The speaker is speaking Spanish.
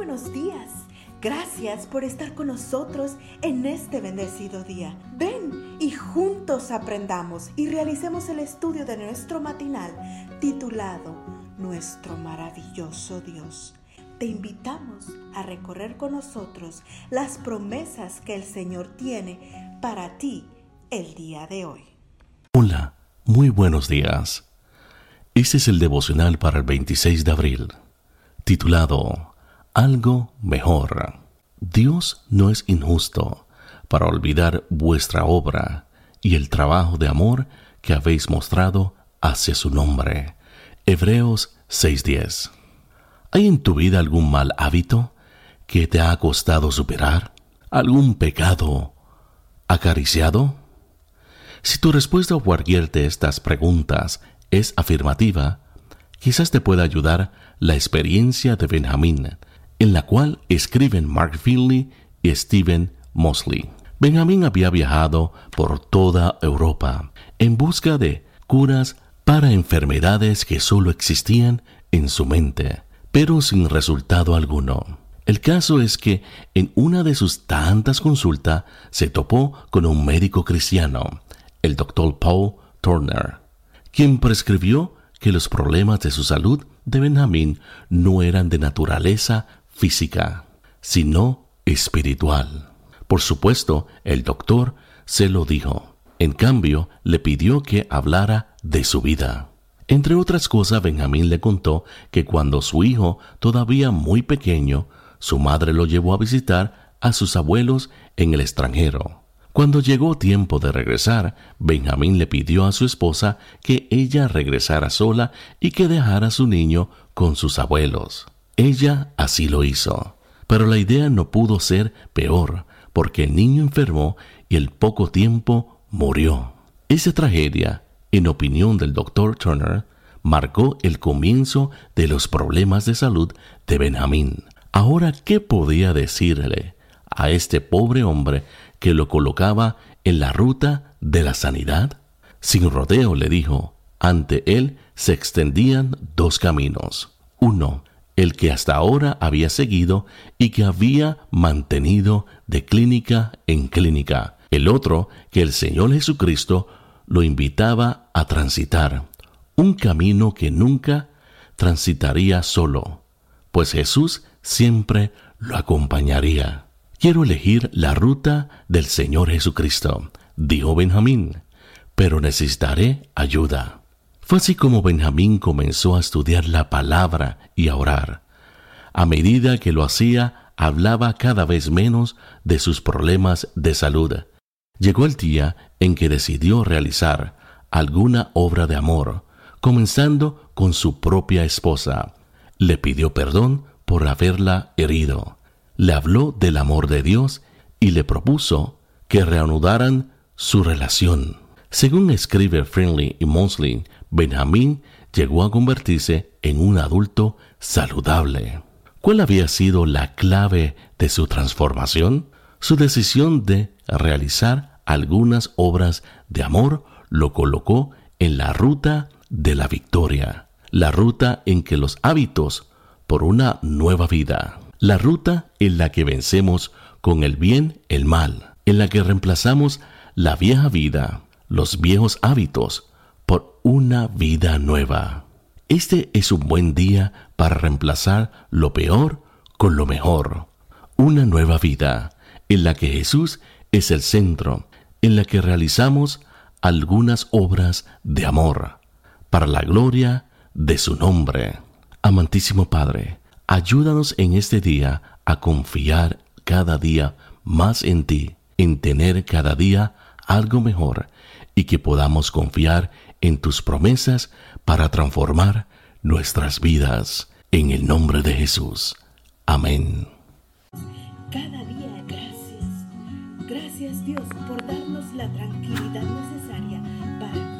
buenos días. Gracias por estar con nosotros en este bendecido día. Ven y juntos aprendamos y realicemos el estudio de nuestro matinal titulado Nuestro maravilloso Dios. Te invitamos a recorrer con nosotros las promesas que el Señor tiene para ti el día de hoy. Hola, muy buenos días. Este es el devocional para el 26 de abril, titulado algo mejor. Dios no es injusto para olvidar vuestra obra y el trabajo de amor que habéis mostrado hacia su nombre. Hebreos 6:10. ¿Hay en tu vida algún mal hábito que te ha costado superar? ¿Algún pecado acariciado? Si tu respuesta a cualquier de estas preguntas es afirmativa, quizás te pueda ayudar la experiencia de Benjamín, en la cual escriben Mark Finley y Stephen Mosley. Benjamin había viajado por toda Europa en busca de curas para enfermedades que solo existían en su mente, pero sin resultado alguno. El caso es que en una de sus tantas consultas se topó con un médico cristiano, el doctor Paul Turner, quien prescribió que los problemas de su salud de Benjamin no eran de naturaleza física, sino espiritual. Por supuesto, el doctor se lo dijo. En cambio, le pidió que hablara de su vida. Entre otras cosas, Benjamín le contó que cuando su hijo, todavía muy pequeño, su madre lo llevó a visitar a sus abuelos en el extranjero. Cuando llegó tiempo de regresar, Benjamín le pidió a su esposa que ella regresara sola y que dejara a su niño con sus abuelos. Ella así lo hizo. Pero la idea no pudo ser peor, porque el niño enfermó y el poco tiempo murió. Esa tragedia, en opinión del doctor Turner, marcó el comienzo de los problemas de salud de Benjamín. Ahora, ¿qué podía decirle a este pobre hombre que lo colocaba en la ruta de la sanidad? Sin rodeo le dijo, ante él se extendían dos caminos. Uno, el que hasta ahora había seguido y que había mantenido de clínica en clínica. El otro que el Señor Jesucristo lo invitaba a transitar, un camino que nunca transitaría solo, pues Jesús siempre lo acompañaría. Quiero elegir la ruta del Señor Jesucristo, dijo Benjamín, pero necesitaré ayuda. Fue así como Benjamín comenzó a estudiar la palabra y a orar. A medida que lo hacía, hablaba cada vez menos de sus problemas de salud. Llegó el día en que decidió realizar alguna obra de amor, comenzando con su propia esposa. Le pidió perdón por haberla herido. Le habló del amor de Dios y le propuso que reanudaran su relación. Según escribe Friendly y Mosley, Benjamín llegó a convertirse en un adulto saludable. ¿Cuál había sido la clave de su transformación? Su decisión de realizar algunas obras de amor lo colocó en la ruta de la victoria, la ruta en que los hábitos por una nueva vida, la ruta en la que vencemos con el bien el mal, en la que reemplazamos la vieja vida, los viejos hábitos, por una vida nueva. Este es un buen día para reemplazar lo peor con lo mejor. Una nueva vida en la que Jesús es el centro, en la que realizamos algunas obras de amor para la gloria de su nombre. Amantísimo Padre, ayúdanos en este día a confiar cada día más en ti, en tener cada día algo mejor y que podamos confiar en tus promesas para transformar nuestras vidas. En el nombre de Jesús. Amén. Cada día gracias. Gracias Dios por darnos la tranquilidad necesaria para